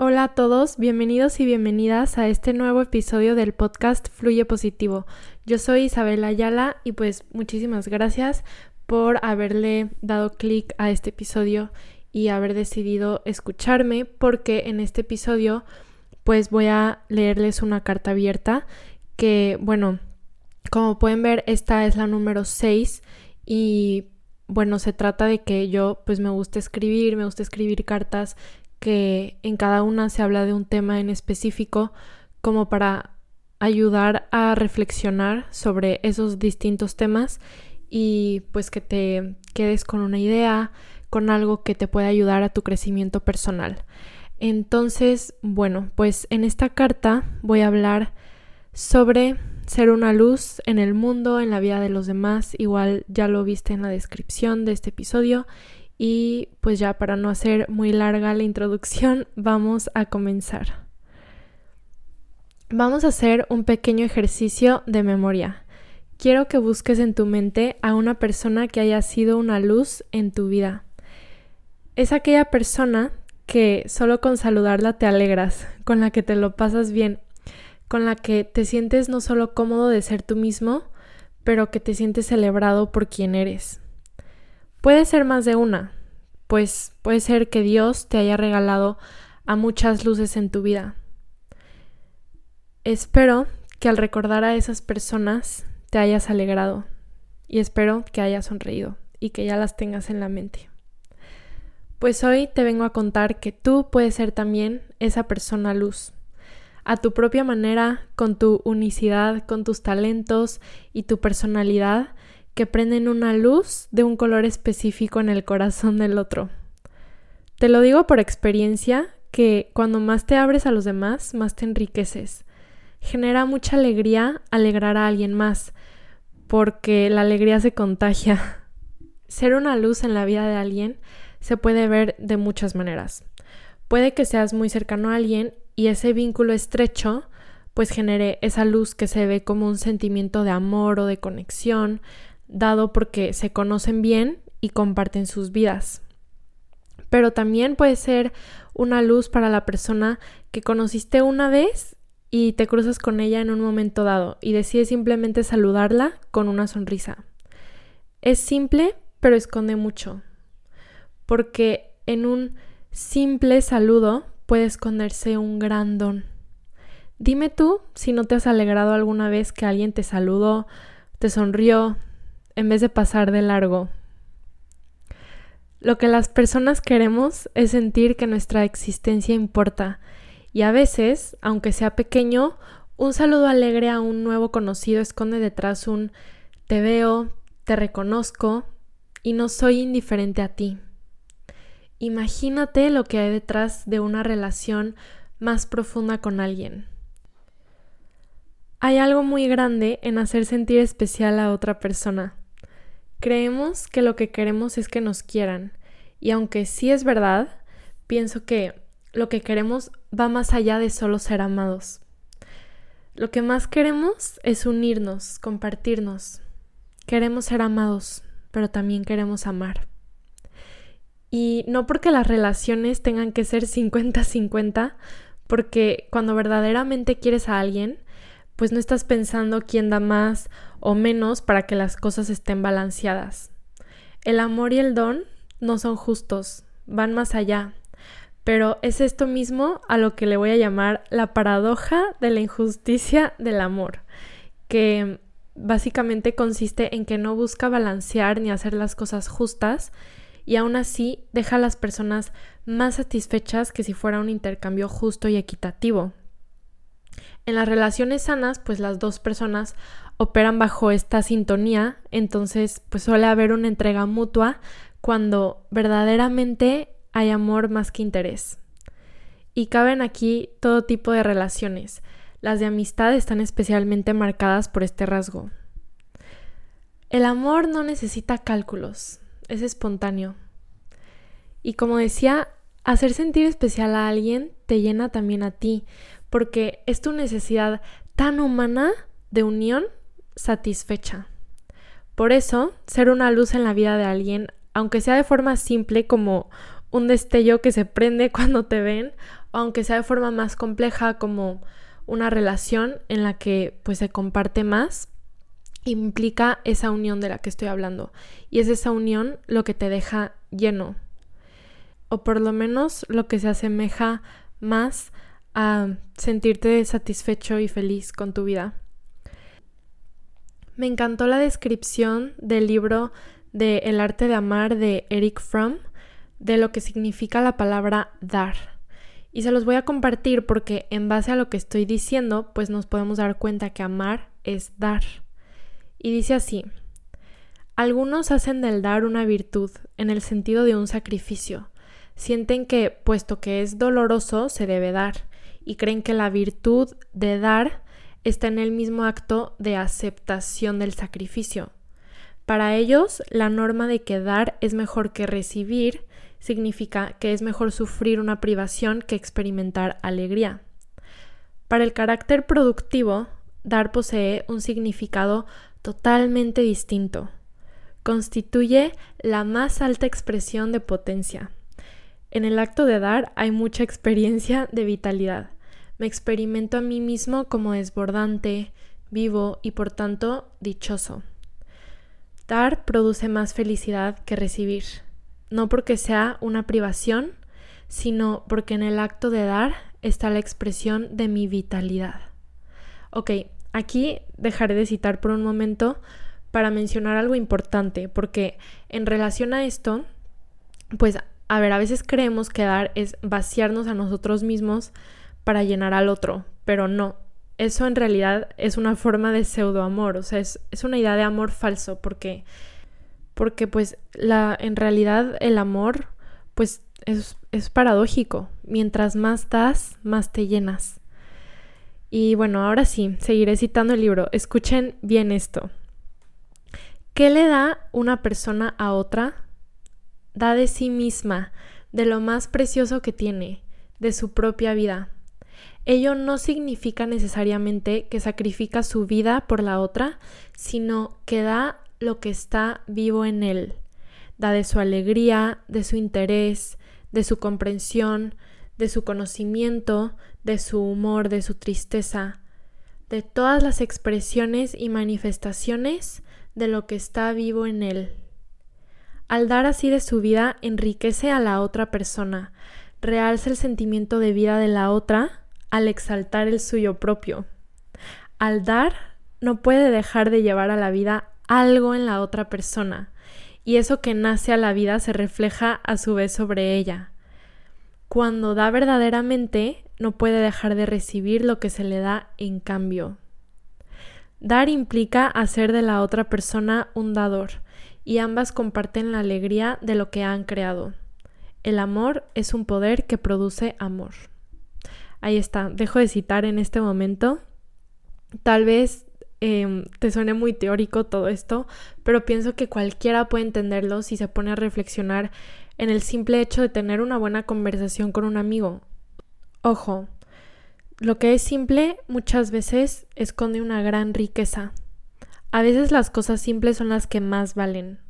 Hola a todos, bienvenidos y bienvenidas a este nuevo episodio del podcast Fluye Positivo. Yo soy Isabel Ayala y pues muchísimas gracias por haberle dado clic a este episodio y haber decidido escucharme porque en este episodio pues voy a leerles una carta abierta que bueno, como pueden ver esta es la número 6 y bueno, se trata de que yo pues me gusta escribir, me gusta escribir cartas que en cada una se habla de un tema en específico como para ayudar a reflexionar sobre esos distintos temas y pues que te quedes con una idea, con algo que te pueda ayudar a tu crecimiento personal. Entonces, bueno, pues en esta carta voy a hablar sobre ser una luz en el mundo, en la vida de los demás. Igual ya lo viste en la descripción de este episodio y pues ya para no hacer muy larga la introducción, vamos a comenzar. Vamos a hacer un pequeño ejercicio de memoria. Quiero que busques en tu mente a una persona que haya sido una luz en tu vida. Es aquella persona que solo con saludarla te alegras, con la que te lo pasas bien, con la que te sientes no solo cómodo de ser tú mismo, pero que te sientes celebrado por quien eres. Puede ser más de una, pues puede ser que Dios te haya regalado a muchas luces en tu vida. Espero que al recordar a esas personas te hayas alegrado y espero que hayas sonreído y que ya las tengas en la mente. Pues hoy te vengo a contar que tú puedes ser también esa persona luz, a tu propia manera, con tu unicidad, con tus talentos y tu personalidad, que prenden una luz de un color específico en el corazón del otro. Te lo digo por experiencia que cuando más te abres a los demás, más te enriqueces. Genera mucha alegría alegrar a alguien más, porque la alegría se contagia. Ser una luz en la vida de alguien se puede ver de muchas maneras. Puede que seas muy cercano a alguien y ese vínculo estrecho pues genere esa luz que se ve como un sentimiento de amor o de conexión, dado porque se conocen bien y comparten sus vidas. Pero también puede ser una luz para la persona que conociste una vez y te cruzas con ella en un momento dado y decides simplemente saludarla con una sonrisa. Es simple, pero esconde mucho. Porque en un simple saludo puede esconderse un gran don. Dime tú si no te has alegrado alguna vez que alguien te saludó, te sonrió, en vez de pasar de largo. Lo que las personas queremos es sentir que nuestra existencia importa y a veces, aunque sea pequeño, un saludo alegre a un nuevo conocido esconde detrás un te veo, te reconozco y no soy indiferente a ti. Imagínate lo que hay detrás de una relación más profunda con alguien. Hay algo muy grande en hacer sentir especial a otra persona. Creemos que lo que queremos es que nos quieran, y aunque sí es verdad, pienso que lo que queremos va más allá de solo ser amados. Lo que más queremos es unirnos, compartirnos. Queremos ser amados, pero también queremos amar. Y no porque las relaciones tengan que ser 50-50, porque cuando verdaderamente quieres a alguien, pues no estás pensando quién da más o menos para que las cosas estén balanceadas. El amor y el don no son justos, van más allá. Pero es esto mismo a lo que le voy a llamar la paradoja de la injusticia del amor, que básicamente consiste en que no busca balancear ni hacer las cosas justas y aún así deja a las personas más satisfechas que si fuera un intercambio justo y equitativo. En las relaciones sanas, pues las dos personas operan bajo esta sintonía, entonces pues suele haber una entrega mutua cuando verdaderamente hay amor más que interés. Y caben aquí todo tipo de relaciones. Las de amistad están especialmente marcadas por este rasgo. El amor no necesita cálculos, es espontáneo. Y como decía, hacer sentir especial a alguien te llena también a ti, porque es tu necesidad tan humana de unión satisfecha. Por eso, ser una luz en la vida de alguien, aunque sea de forma simple como un destello que se prende cuando te ven aunque sea de forma más compleja como una relación en la que pues se comparte más, implica esa unión de la que estoy hablando. Y es esa unión lo que te deja lleno. O por lo menos lo que se asemeja más a sentirte satisfecho y feliz con tu vida. Me encantó la descripción del libro de El arte de amar de Eric Fromm de lo que significa la palabra dar. Y se los voy a compartir porque en base a lo que estoy diciendo, pues nos podemos dar cuenta que amar es dar. Y dice así, algunos hacen del dar una virtud en el sentido de un sacrificio. Sienten que, puesto que es doloroso, se debe dar, y creen que la virtud de dar está en el mismo acto de aceptación del sacrificio. Para ellos, la norma de que dar es mejor que recibir significa que es mejor sufrir una privación que experimentar alegría. Para el carácter productivo, dar posee un significado totalmente distinto. Constituye la más alta expresión de potencia. En el acto de dar hay mucha experiencia de vitalidad. Me experimento a mí mismo como desbordante, vivo y por tanto dichoso. Dar produce más felicidad que recibir, no porque sea una privación, sino porque en el acto de dar está la expresión de mi vitalidad. Ok, aquí dejaré de citar por un momento para mencionar algo importante, porque en relación a esto, pues, a ver, a veces creemos que dar es vaciarnos a nosotros mismos para llenar al otro, pero no. Eso en realidad es una forma de pseudoamor, o sea, es, es una idea de amor falso, porque, porque pues la, en realidad el amor, pues es, es paradójico. Mientras más das, más te llenas. Y bueno, ahora sí, seguiré citando el libro. Escuchen bien esto. ¿Qué le da una persona a otra? Da de sí misma, de lo más precioso que tiene, de su propia vida. Ello no significa necesariamente que sacrifica su vida por la otra, sino que da lo que está vivo en él. Da de su alegría, de su interés, de su comprensión, de su conocimiento, de su humor, de su tristeza, de todas las expresiones y manifestaciones de lo que está vivo en él. Al dar así de su vida, enriquece a la otra persona, realza el sentimiento de vida de la otra al exaltar el suyo propio. Al dar, no puede dejar de llevar a la vida algo en la otra persona, y eso que nace a la vida se refleja a su vez sobre ella. Cuando da verdaderamente, no puede dejar de recibir lo que se le da en cambio. Dar implica hacer de la otra persona un dador, y ambas comparten la alegría de lo que han creado. El amor es un poder que produce amor. Ahí está, dejo de citar en este momento. Tal vez em, te suene muy teórico todo esto, pero pienso que cualquiera puede entenderlo si se pone a reflexionar en el simple hecho de tener una buena conversación con un amigo. Ojo, lo que es simple muchas veces esconde una gran riqueza. A veces las cosas simples son las que más valen.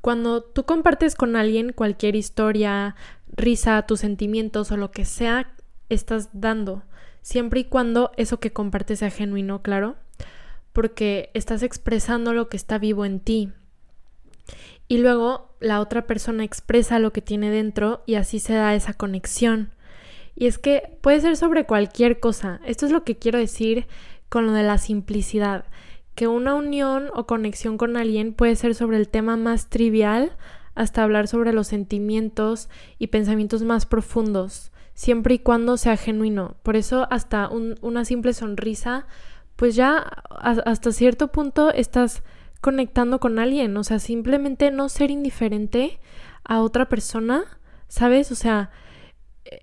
Cuando tú compartes con alguien cualquier historia, risa, tus sentimientos o lo que sea estás dando, siempre y cuando eso que compartes sea genuino, claro, porque estás expresando lo que está vivo en ti. Y luego la otra persona expresa lo que tiene dentro y así se da esa conexión. Y es que puede ser sobre cualquier cosa. Esto es lo que quiero decir con lo de la simplicidad. Que una unión o conexión con alguien puede ser sobre el tema más trivial hasta hablar sobre los sentimientos y pensamientos más profundos siempre y cuando sea genuino. Por eso hasta una simple sonrisa, pues ya hasta cierto punto estás conectando con alguien, o sea, simplemente no ser indiferente a otra persona, ¿sabes? O sea,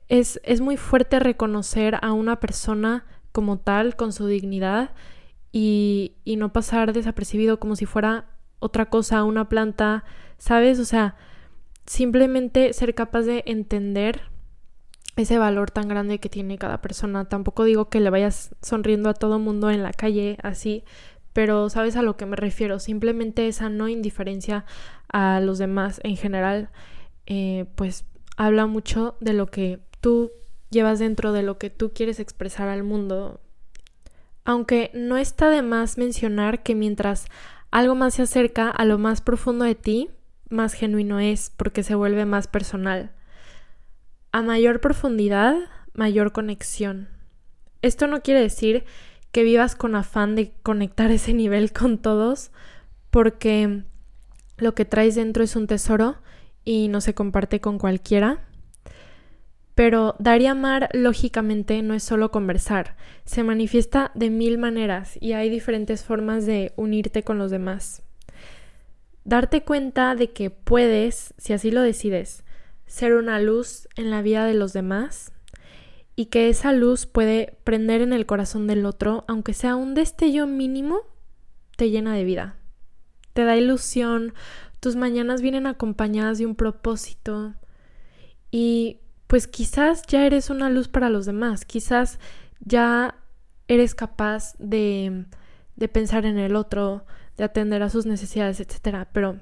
es, es muy fuerte reconocer a una persona como tal, con su dignidad, y, y no pasar desapercibido como si fuera otra cosa, una planta, ¿sabes? O sea, simplemente ser capaz de entender ese valor tan grande que tiene cada persona. Tampoco digo que le vayas sonriendo a todo mundo en la calle así, pero sabes a lo que me refiero. Simplemente esa no indiferencia a los demás en general, eh, pues habla mucho de lo que tú llevas dentro de lo que tú quieres expresar al mundo. Aunque no está de más mencionar que mientras algo más se acerca a lo más profundo de ti, más genuino es porque se vuelve más personal. A mayor profundidad, mayor conexión. Esto no quiere decir que vivas con afán de conectar ese nivel con todos, porque lo que traes dentro es un tesoro y no se comparte con cualquiera. Pero dar y amar, lógicamente, no es solo conversar, se manifiesta de mil maneras y hay diferentes formas de unirte con los demás. Darte cuenta de que puedes, si así lo decides, ser una luz en la vida de los demás y que esa luz puede prender en el corazón del otro, aunque sea un destello mínimo, te llena de vida. Te da ilusión, tus mañanas vienen acompañadas de un propósito y pues quizás ya eres una luz para los demás, quizás ya eres capaz de, de pensar en el otro, de atender a sus necesidades, etc. Pero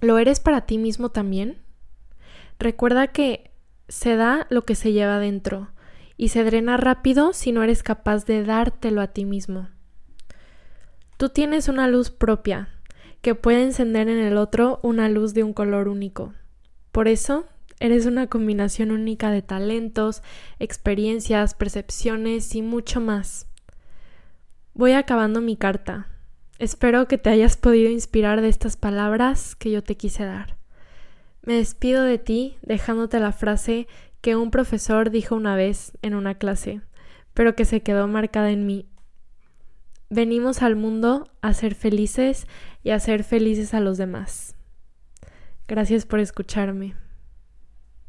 ¿lo eres para ti mismo también? Recuerda que se da lo que se lleva dentro y se drena rápido si no eres capaz de dártelo a ti mismo. Tú tienes una luz propia que puede encender en el otro una luz de un color único. Por eso, eres una combinación única de talentos, experiencias, percepciones y mucho más. Voy acabando mi carta. Espero que te hayas podido inspirar de estas palabras que yo te quise dar. Me despido de ti dejándote la frase que un profesor dijo una vez en una clase, pero que se quedó marcada en mí. Venimos al mundo a ser felices y a ser felices a los demás. Gracias por escucharme.